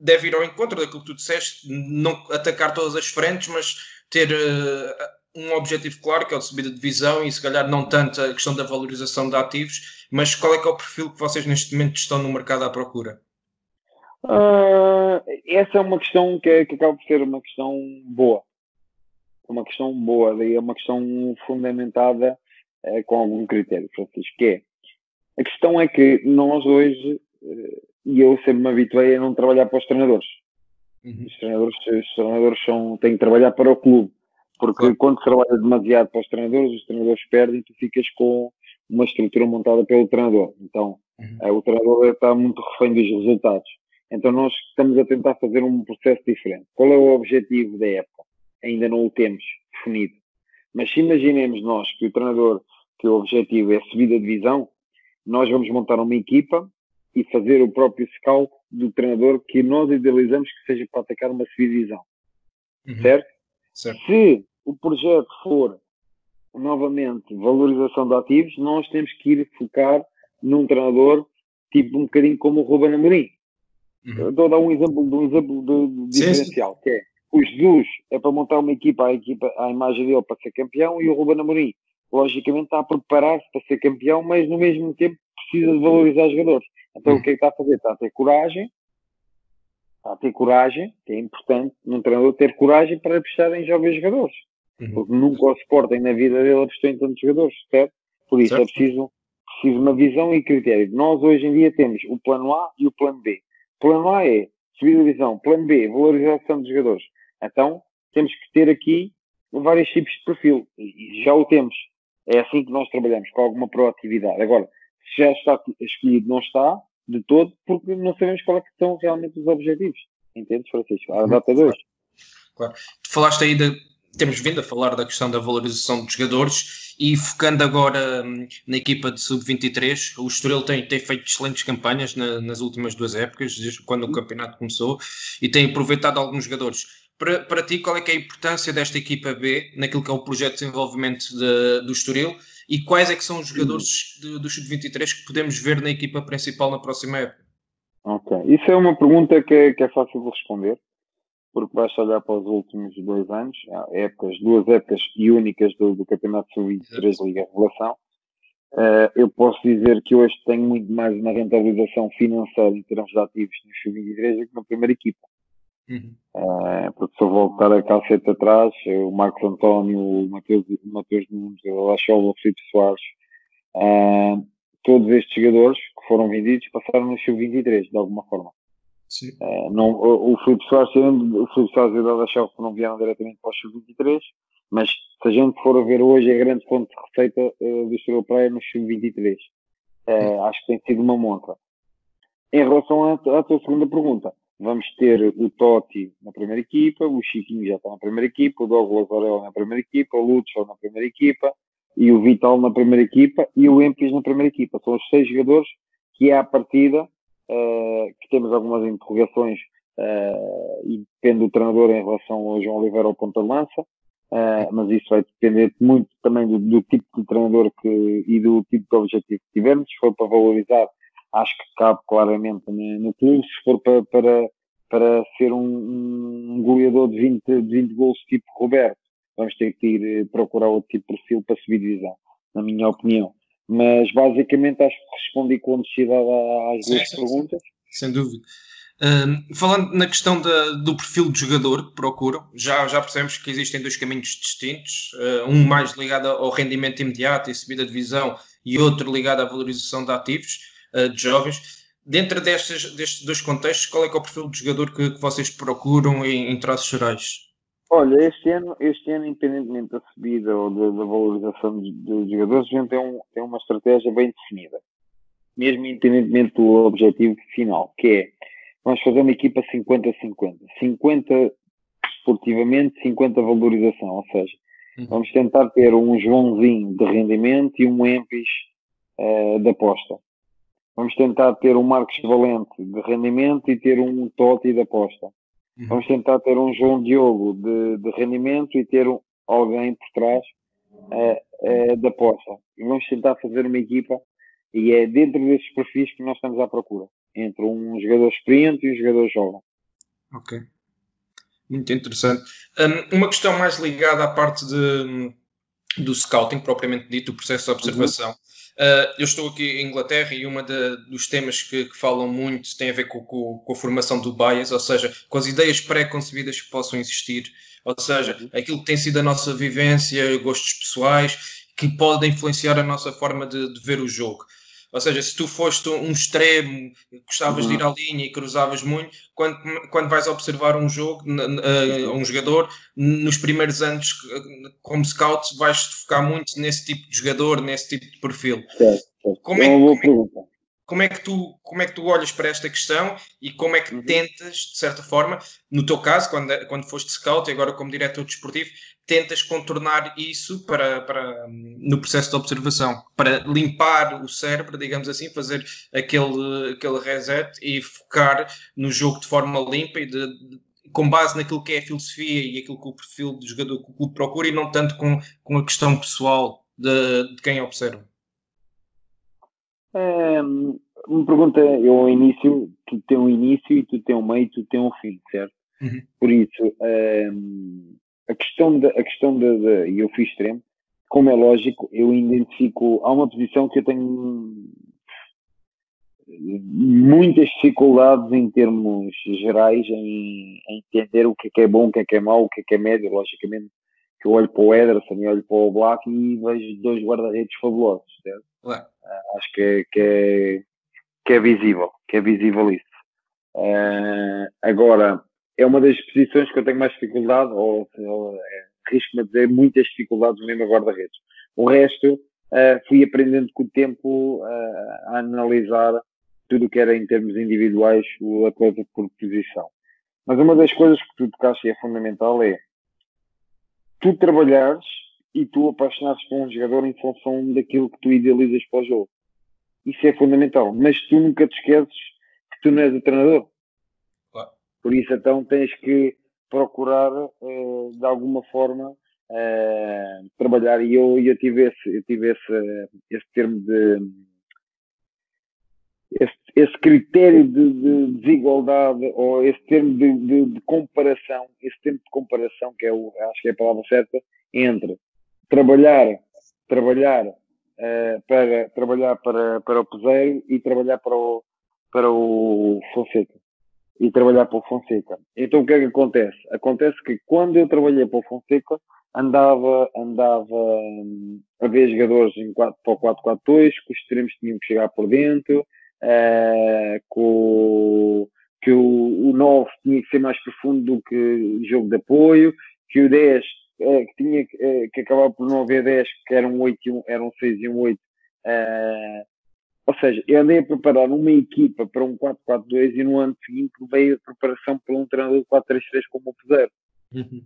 deve ir ao encontro daquilo que tu disseste, não atacar todas as frentes, mas ter um objetivo claro, que é o de subir a divisão e se calhar não tanto a questão da valorização de ativos, mas qual é que é o perfil que vocês neste momento estão no mercado à procura? Uh, essa é uma questão que, é, que acaba por ser uma questão boa. Uma questão boa, daí é uma questão fundamentada uh, com algum critério, Francisco, que é a questão é que nós hoje, uh, e eu sempre me habituei a não trabalhar para os treinadores. Uhum. Os treinadores, os treinadores são, têm que trabalhar para o clube porque claro. quando se trabalha demasiado para os treinadores, os treinadores perdem e tu ficas com uma estrutura montada pelo treinador. Então, uhum. é, o treinador está muito refém dos resultados. Então, nós estamos a tentar fazer um processo diferente. Qual é o objetivo da época? Ainda não o temos definido. Mas se imaginemos nós que o treinador, que o objetivo é subir a divisão, nós vamos montar uma equipa e fazer o próprio scout do treinador que nós idealizamos que seja para atacar uma subida divisão. Uhum. Certo? certo? Se o projeto for novamente valorização de ativos, nós temos que ir focar num treinador tipo um bocadinho como o Ruben Amorim. Uhum. Estou a dar um exemplo de um exemplo de, de diferencial, sim. que é o Jesus é para montar uma equipa, a equipa, a imagem dele para ser campeão, e o Ruben Amorim, logicamente, está a preparar-se para ser campeão, mas no mesmo tempo precisa de valorizar os jogadores. Então o que é que está a fazer? Está a ter coragem Está a ter coragem, que é importante num treinador ter coragem para apostar em jovens jogadores. Uhum. Porque nunca o Sporting na vida dele apostou em tantos jogadores, certo? Por isso é certo. é preciso, preciso uma visão e critério. Nós hoje em dia temos o plano A e o plano B. O plano A é subir a divisão, plano B, valorização dos jogadores. Então, temos que ter aqui vários tipos de perfil. E já o temos. É assim que nós trabalhamos, com alguma proatividade. Agora, Se já está escolhido, não está, de todo, porque não sabemos qual é que são realmente os objetivos. Entendes, Francisco? À data 2. Claro. Tu falaste aí de. Temos vindo a falar da questão da valorização dos jogadores e focando agora hum, na equipa de sub-23, o Estoril tem, tem feito excelentes campanhas na, nas últimas duas épocas, desde quando o campeonato começou, e tem aproveitado alguns jogadores. Para, para ti, qual é, é a importância desta equipa B naquilo que é o projeto de desenvolvimento de, do Estoril e quais é que são os jogadores do Sub-23 que podemos ver na equipa principal na próxima época? Ok, isso é uma pergunta que é, que é fácil de responder, porque basta olhar para os últimos dois anos, épocas, duas épocas e únicas do, do Campeonato Sub-23 Liga Revelação. Uh, eu posso dizer que hoje tenho muito mais uma rentabilização financeira em termos de ativos no Sub-23 do que na primeira equipa. Uhum. Uh, porque se eu voltar a calceta atrás, o Marcos António, o Mateus, o Mateus Nunes, o Lachol, o Felipe Soares, uh, todos estes jogadores que foram vendidos passaram no sub-23, de alguma forma. Uh, não, o, o Felipe Soares, o Felipe Soares e o Lachol não vieram diretamente para o sub-23, mas se a gente for a ver hoje a grande fonte de receita do Estrela Praia no sub-23. acho que tem sido uma monta. Em relação à, à tua segunda pergunta, Vamos ter o Totti na primeira equipa, o Chiquinho já está na primeira equipa, o Douglas Orel na primeira equipa, o Lutzo na primeira equipa e o Vital na primeira equipa e o Empis na primeira equipa. São os seis jogadores que a partida, uh, que temos algumas interrogações uh, e depende do treinador em relação ao João Oliveira ao ponta lança, uh, mas isso vai depender muito também do, do, tipo de treinador que, e do tipo de objetivo que tivermos. Se for para valorizar acho que cabe claramente no, no clube. Se for para, para, para ser um, um goleador de 20, de 20 gols tipo Roberto, vamos ter que ir eh, procurar outro tipo de perfil para subir divisão, na minha opinião. Mas basicamente acho que respondi com honestidade às sim, duas sim, perguntas. Sim, sem dúvida. Uh, falando na questão da, do perfil de jogador que procuram, já, já percebemos que existem dois caminhos distintos, uh, um mais ligado ao rendimento imediato e subida de divisão e outro ligado à valorização de ativos. Eh, de jovens. Dentro destes, destes dois contextos, qual é, é o perfil de jogador que, que vocês procuram em, em traços gerais? Olha, este ano, este ano, independentemente da subida ou da, da valorização dos jogadores, a gente tem, um, tem uma estratégia bem definida. Mesmo independentemente do objetivo final, que é, vamos fazer uma equipa 50-50. 50 esportivamente, 50 valorização. Ou seja, uhum. vamos tentar ter um Joãozinho de rendimento e um Empis uh, de aposta. Vamos tentar ter um Marcos Valente de rendimento e ter um Totti de aposta. Uhum. Vamos tentar ter um João Diogo de, de rendimento e ter um, alguém por trás uh, uh, de aposta. E vamos tentar fazer uma equipa e é dentro desses perfis que nós estamos à procura. Entre um jogador experiente e um jogador jovem. Ok. Muito interessante. Um, uma questão mais ligada à parte de, do scouting, propriamente dito, o processo de observação. Uhum. Uh, eu estou aqui em Inglaterra e um dos temas que, que, falam muito tem a ver com, com, com, a formação do bias, ou seja, com as ideias pré-concebidas que possam existir, ou seja, uhum. aquilo que tem sido a nossa vivência, gostos pessoais, que podem influenciar a nossa forma de, de ver o jogo. Ou seja, se tu foste um extremo, gostavas uhum. de ir à linha e cruzavas muito, quando, quando vais observar um jogo, uh, um jogador, nos primeiros anos como scout, vais focar muito nesse tipo de jogador, nesse tipo de perfil. Certo, certo. Como, é, é como, é, como, é, que tu, como é que tu olhas para esta questão e como é que uhum. tentas, de certa forma, no teu caso, quando, quando foste scout e agora como diretor desportivo, tentas contornar isso para, para, no processo de observação, para limpar o cérebro, digamos assim, fazer aquele, aquele reset e focar no jogo de forma limpa e de, de, com base naquilo que é a filosofia e aquilo que o perfil do jogador que o clube procura e não tanto com, com a questão pessoal de, de quem observa. É, uma pergunta, eu ao início, tu tem um início e tu tem um meio e tu tem um fim, certo? Uhum. Por isso, é, a questão da, a questão da, da, e eu fui extremo, como é lógico, eu identifico, há uma posição que eu tenho muitas dificuldades em termos gerais em, em, entender o que é que é bom, o que é que é mau, o que é que é médio, logicamente que eu olho para o Ederson e olho para o Black e vejo dois guarda-redes fabulosos, certo? Uh, acho que é, que, é, que é visível, que é visível isso. Uh, agora, é uma das posições que eu tenho mais dificuldade, ou, ou é, risco-me a dizer muitas dificuldades mesmo a guarda-redes. O resto, uh, fui aprendendo com o tempo uh, a analisar tudo o que era em termos individuais o atleta por posição. Mas uma das coisas que tu tocaste e é fundamental é tu trabalhares e tu apaixonares por um jogador em função daquilo que tu idealizas para o jogo. Isso é fundamental. Mas tu nunca te esqueces que tu não és o treinador. Por isso, então, tens que procurar, uh, de alguma forma, uh, trabalhar. E eu, eu tive, esse, eu tive esse, esse termo de. Esse, esse critério de, de, desigualdade ou esse termo de, de, de, comparação, esse termo de comparação, que é o, acho que é a palavra certa, entre trabalhar, trabalhar uh, para trabalhar para, para o Peseiro e trabalhar para o, para o Fonseca e trabalhar para o Fonseca. Então o que é que acontece? Acontece que quando eu trabalhei para o Fonseca, andava, andava hum, a ver jogadores em 4, para o 4-4-2, que os extremos tinham que chegar por dentro, uh, com, que o, o 9 tinha que ser mais profundo do que o jogo de apoio, que o 10 uh, eh, que tinha uh, que acabar por não haver 10, que eram 8 e um, eram 6 e um 8, ou seja, eu andei a preparar uma equipa para um 4-4-2 e no ano seguinte veio a preparação para um treinador de 4-3-3 como o Pedro. Uhum.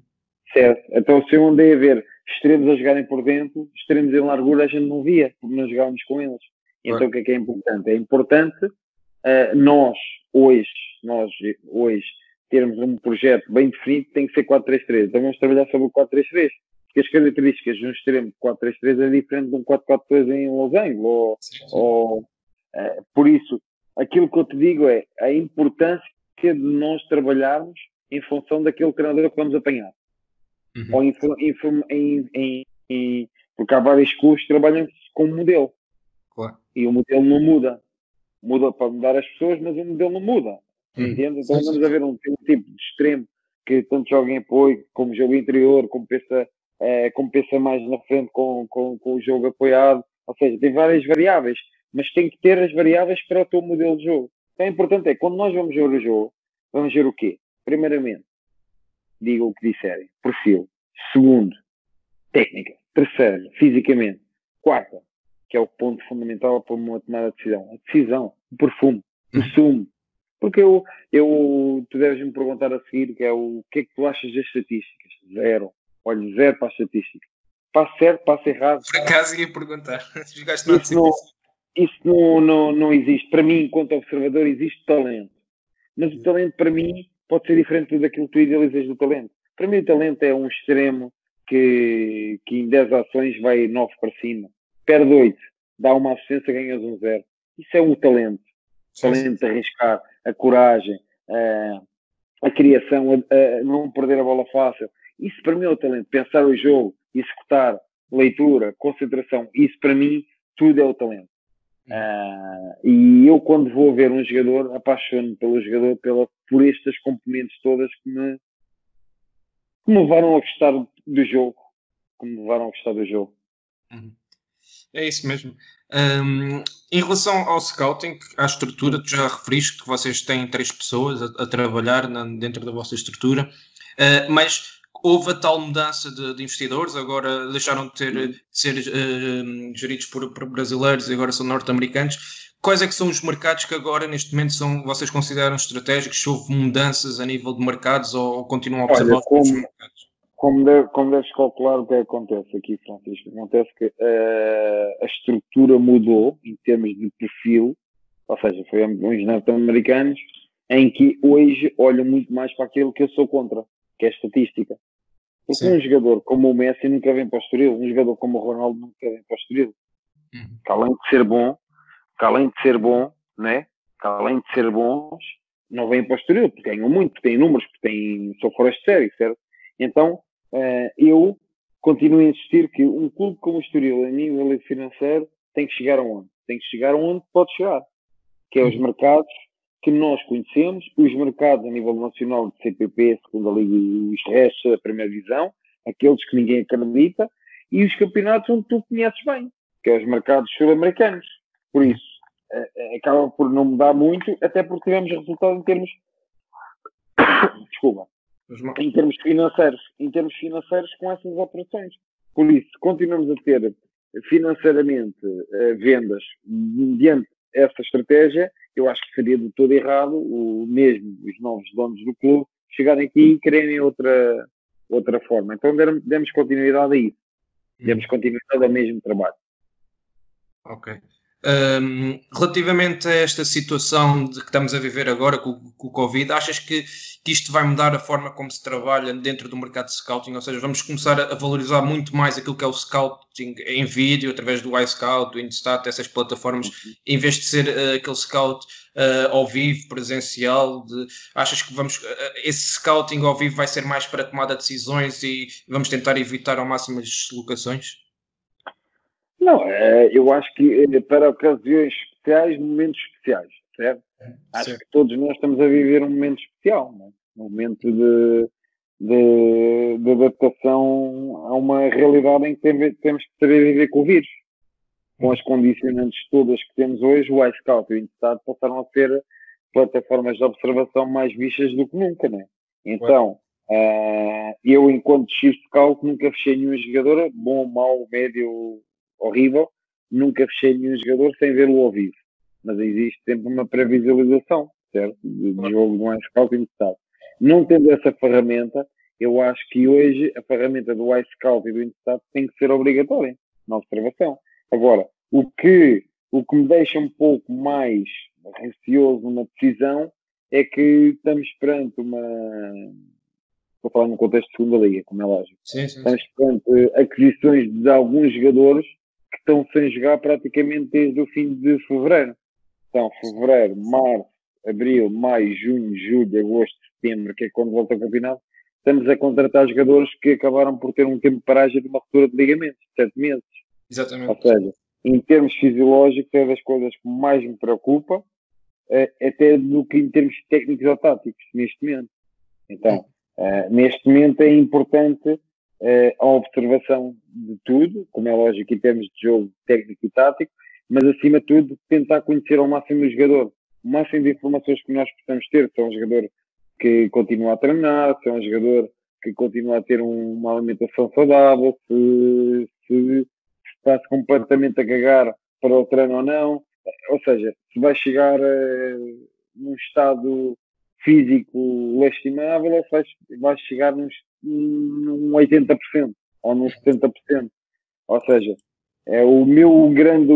Certo? Então se eu andei a ver extremos a jogarem por dentro, extremos em largura a gente não via, porque não jogávamos com eles. Então o que é que é importante? É importante uh, nós, hoje, nós hoje, termos um projeto bem definido, tem que ser 4-3-3. Então vamos trabalhar sobre o 4-3-3 que as características de um extremo de 4-3-3 é diferente de um 4-4-2 em losango. Ou, ou por isso, aquilo que eu te digo é a importância de nós trabalharmos em função daquele treinador que vamos apanhar. Uhum. Ou em, em, em, em, porque há vários clubes que trabalham com um modelo. Claro. E o modelo não muda. Muda para mudar as pessoas, mas o modelo não muda. Uhum. Entende? Então vamos a ver um, um, tipo de extremo que tanto joga em apoio, como jogo interior, como pensa, é, como pensa mais na frente com, com, com o jogo apoiado. Ou seja, tem várias variáveis mas tem que ter as variáveis para o teu modelo de jogo. Então, é importante é, quando nós vamos ver o jogo, vamos ver o quê? Primeiramente, digam o que disserem, perfil. Segundo, técnica. Terceiro, fisicamente. Quarta, que é o ponto fundamental para uma tomada de decisão. A decisão, o perfume, o uhum. sumo. Porque eu, eu, tu deves me perguntar a seguir, que é o, o que é que tu achas das estatísticas? Zero. Olha, zero para a estatística. Passo certo, passo errado. Por acaso ia perguntar. Jogaste não, isso não, não, não existe. Para mim, enquanto observador, existe talento. Mas o talento, para mim, pode ser diferente daquilo que tu idealizas do talento. Para mim, o talento é um extremo que, que em 10 ações vai 9 para cima. Perde 8, dá uma assistência, ganhas um 0. Isso é o talento. O talento arriscar, a coragem, a, a criação, a, a, não perder a bola fácil. Isso para mim é o talento. Pensar o jogo, executar, leitura, concentração. Isso para mim, tudo é o talento. Uh, e eu, quando vou ver um jogador, apaixono pelo jogador pela, por estas componentes todas que me, que me levaram a gostar do jogo. Que me levaram a gostar do jogo. Uhum. É isso mesmo. Um, em relação ao scouting, à estrutura, tu já referiste que vocês têm três pessoas a, a trabalhar na, dentro da vossa estrutura, uh, mas houve a tal mudança de, de, investidores, agora deixaram de, ter, de ser uh, geridos por, por, brasileiros e agora são norte-americanos. Quais é que são os mercados que agora, neste momento, são, vocês consideram estratégicos? Se houve mudanças a nível de mercados ou, continuam a observar Olha, como, mercados? Como, deve, como deves calcular o que acontece aqui, Francisco, acontece que uh, a estrutura mudou em termos de perfil, ou seja, foi uns norte-americanos, em que hoje olham muito mais para aquilo que eu sou contra, que é a estatística. Porque Sim. um jogador como o Messi nunca vem para o Estoril, um jogador como o Ronaldo nunca vem para o Estoril. Uhum. Que além de ser bom, que além de ser bom, né? que além de ser bons, não vêm para o Estoril, porque ganham muito, têm números, porque têm, são fora de série, certo? Então, uh, eu continuo a insistir que um clube como o Estoril, a nível financeiro, tem que chegar aonde? Tem que chegar aonde pode chegar, que é os uhum. mercados que nós conhecemos, os mercados a nível nacional de CPP, Segunda Liga e os restos da Primeira Divisão, aqueles que ninguém acredita, e os campeonatos onde tu conheces bem, que é os mercados sul-americanos. Por isso, é, é, acaba por não mudar muito, até porque tivemos resultado em termos. Desculpa. Em termos financeiros. Em termos financeiros com essas operações. Por isso, continuamos a ter financeiramente uh, vendas mediante essa estratégia, eu acho que seria de todo errado o mesmo os novos donos do clube chegarem aqui e quererem outra, outra forma. Então demos continuidade a isso. Demos continuidade ao mesmo trabalho. Ok. Um, relativamente a esta situação de que estamos a viver agora com, com o Covid, achas que, que, isto vai mudar a forma como se trabalha dentro do mercado de scouting? Ou seja, vamos começar a, valorizar muito mais aquilo que é o scouting em vídeo, através do iScout, do InStat, essas plataformas, em vez de ser uh, aquele scout uh, ao vivo, presencial? De, achas que vamos, uh, esse scouting ao vivo vai ser mais para tomada de decisões e vamos tentar evitar ao máximo as deslocações? Não, é, eu acho que é para ocasiões especiais, momentos especiais, certo? Acho certo. que todos nós estamos a viver um momento especial, é? um momento de, de, de, adaptação a uma realidade em que temos que saber viver com o vírus. Com as condicionantes todas que temos hoje, o iScout e o Instat passaram a ser plataformas de observação mais vistas do que nunca, né? Então, uh, eu, enquanto X Scout, nunca fechei nenhum jogador, bom, mau, médio, horrível, nunca fechei nenhum jogador sem vê-lo ao vivo. Mas existe sempre uma previsualização, certo? De, de jogo do iScout interessado. Não tendo essa ferramenta, eu acho que hoje a ferramenta do iScout e do Instat tem que ser obrigatória na observação. Agora, o que, o que me deixa um pouco mais receoso numa decisão é que estamos perante uma. Vou falar no contexto de segunda liga, como é lógico. Sim, sim, estamos perante aquisições de alguns jogadores que estão sem jogar praticamente desde o fim de fevereiro. Então, fevereiro, março, abril, maio, junho, julho, agosto, setembro, que é quando volta o campeonato, estamos a contratar jogadores que acabaram por ter um tempo de paragem de uma ruptura de ligamentos, sete meses. Exatamente. Ou seja, em termos fisiológicos, é das coisas que mais me preocupa, é, até do que em termos técnicos ou táticos, neste momento. Então, uh, neste momento é importante uh, a observação de tudo, como é lógico em termos de jogo técnico e tático, mas acima de tudo tentar conhecer ao máximo o jogador. O máximo de informações que nós possamos ter, se é um jogador que continua a treinar, se é um jogador que continua a ter um, uma alimentação saudável, se, se está-se completamente a cagar para o treino ou não. Ou seja, se vai chegar uh, num estado físico lastimável ou se vai chegar num, num 80% ou num 70%. Ou seja, é o meu grande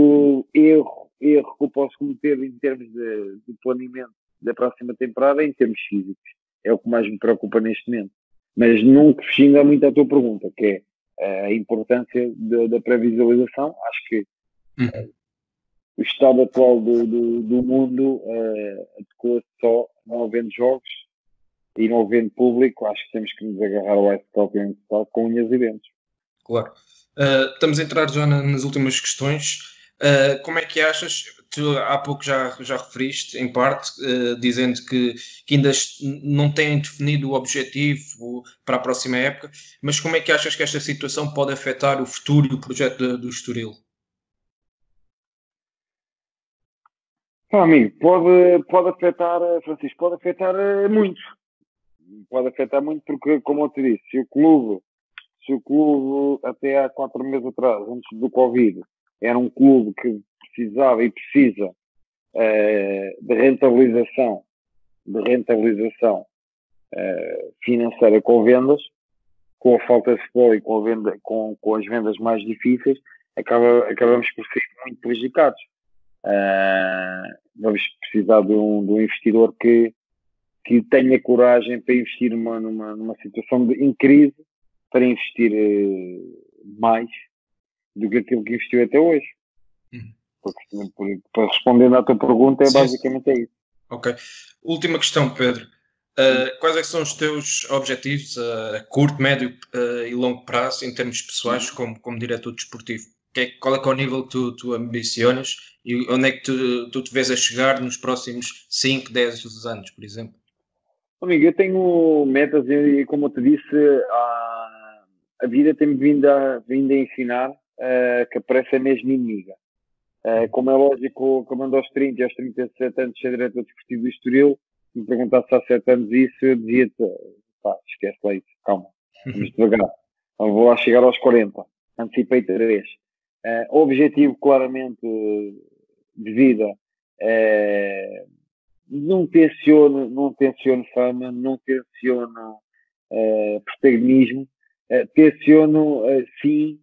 erro, erro que eu posso cometer em termos de, de planeamento da próxima temporada em termos físicos. É o que mais me preocupa neste momento. Mas nunca xinga muito a tua pergunta, que é eh, a importância da, da previsualização. Acho que uhum. o estado atual do, do, do mundo uh, adequa-se só não havendo jogos e não havendo público, acho que temos que nos agarrar ao Ice Top com unhas e dentes. Claro. Uh, estamos a entrar já nas últimas questões. Uh, como é que achas? Tu há pouco já, já referiste, em parte, uh, dizendo que, que, ainda não têm definido o objetivo para a próxima época, mas como é que achas que esta situação pode afetar o futuro e o projeto do, do Estoril? Ah, amigo, pode, pode afetar, Francisco, pode afetar muito pode afetar muito porque, como eu te disse, se o clube, se o clube até há quatro meses atrás, antes do Covid, era um clube que precisava e precisa uh, de rentabilização, de rentabilização uh, financeira com vendas, com a falta de futebol e com, venda, com, com as vendas mais difíceis, acaba, acabamos por ser muito prejudicados. Uh, vamos precisar de um, de um investidor que, que tenha coragem para investir numa, numa, numa situação de, em crise, para investir uh, mais do que aquilo que investiu até hoje. Uhum. Porque, para responder à tua pergunta, é Sim. basicamente é isso. Ok. Última questão, Pedro. Uh, quais é são os teus objetivos a curto, médio uh, e longo prazo em termos pessoais como, como diretor desportivo? Que é, qual é, que é o nível que tu, tu ambicionas e onde é que tu, tu te vês a chegar nos próximos 5, 10 anos, por exemplo? Amigo, eu tenho metas e, como eu te disse, a, a vida tem-me vindo a, vindo a ensinar uh, que a pressa é mesmo inimiga. Uh, como é lógico, como ando aos 30 e aos 37 anos ser diretor desportivo do Estoril, me perguntasse há 7 anos isso, eu dizia-te, pá, esquece lá isso, calma, vamos devagar. Então, vou lá chegar aos 40, antecipei 3. Uh, objetivo claramente de vida, uh, não tenciono, não tenciono fama, não tenciono uh, protagonismo, uh, tenciono sim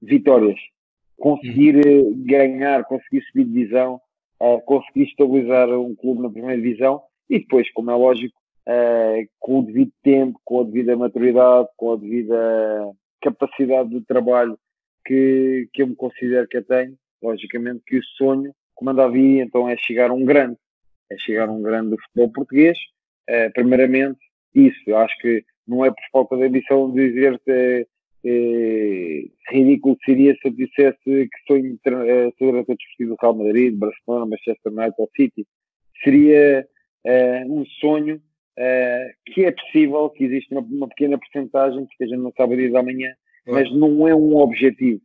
vitórias, conseguir ganhar, conseguir subir divisão, conseguir estabilizar um clube na primeira divisão e depois, como é lógico, com o devido tempo, com a devida maturidade, com a devida capacidade de trabalho que, que eu me considero que eu tenho, logicamente que o sonho, como andava aí, então é chegar um grande, é chegar um grande do futebol português, é, primeiramente isso, eu acho que não é por falta de ambição dizer-te é, ridículo seria se eu dissesse que é, ser diretor desportivo do Real Madrid, Barcelona, Manchester United ou City. Seria um sonho que é possível, que existe uma, uma pequena porcentagem, porque a gente não sabe o dia de amanhã, mas não é um objetivo.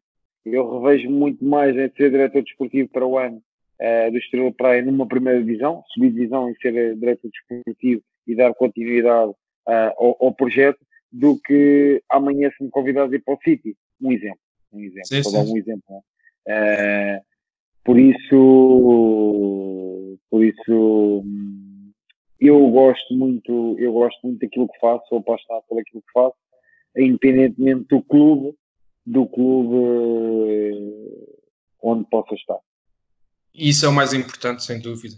Eu revejo muito mais em ser diretor desportivo para o ano uh, do Estrela Praia numa primeira divisão, subir divisão e ser diretor desportivo e dar continuidade uh, ao, ao, projeto, do que amanhã se me convidar a ir para o City. Um exemplo. Um exemplo. Sim, sim. um exemplo. Uh, por isso, por isso, eu gosto muito, eu gosto muito daquilo que faço, sou apaixonado por aquilo que faço independentemente do clube, do clube eh, onde possa estar. Isso é o mais importante, sem dúvida.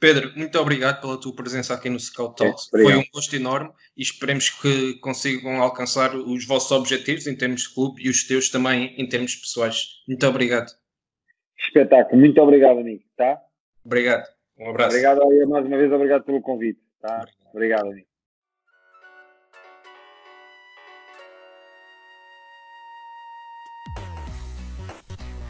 Pedro, muito obrigado pela tua presença aqui no Scout Talks. É, Foi um gosto enorme e esperemos que consigam alcançar os vossos objetivos em termos de clube e os teus também em termos pessoais. Muito obrigado. Espetáculo, muito obrigado, amigo. Tá? Obrigado. Um abraço. Obrigado mais uma vez, obrigado pelo convite. Tá? Obrigado, obrigado amigo.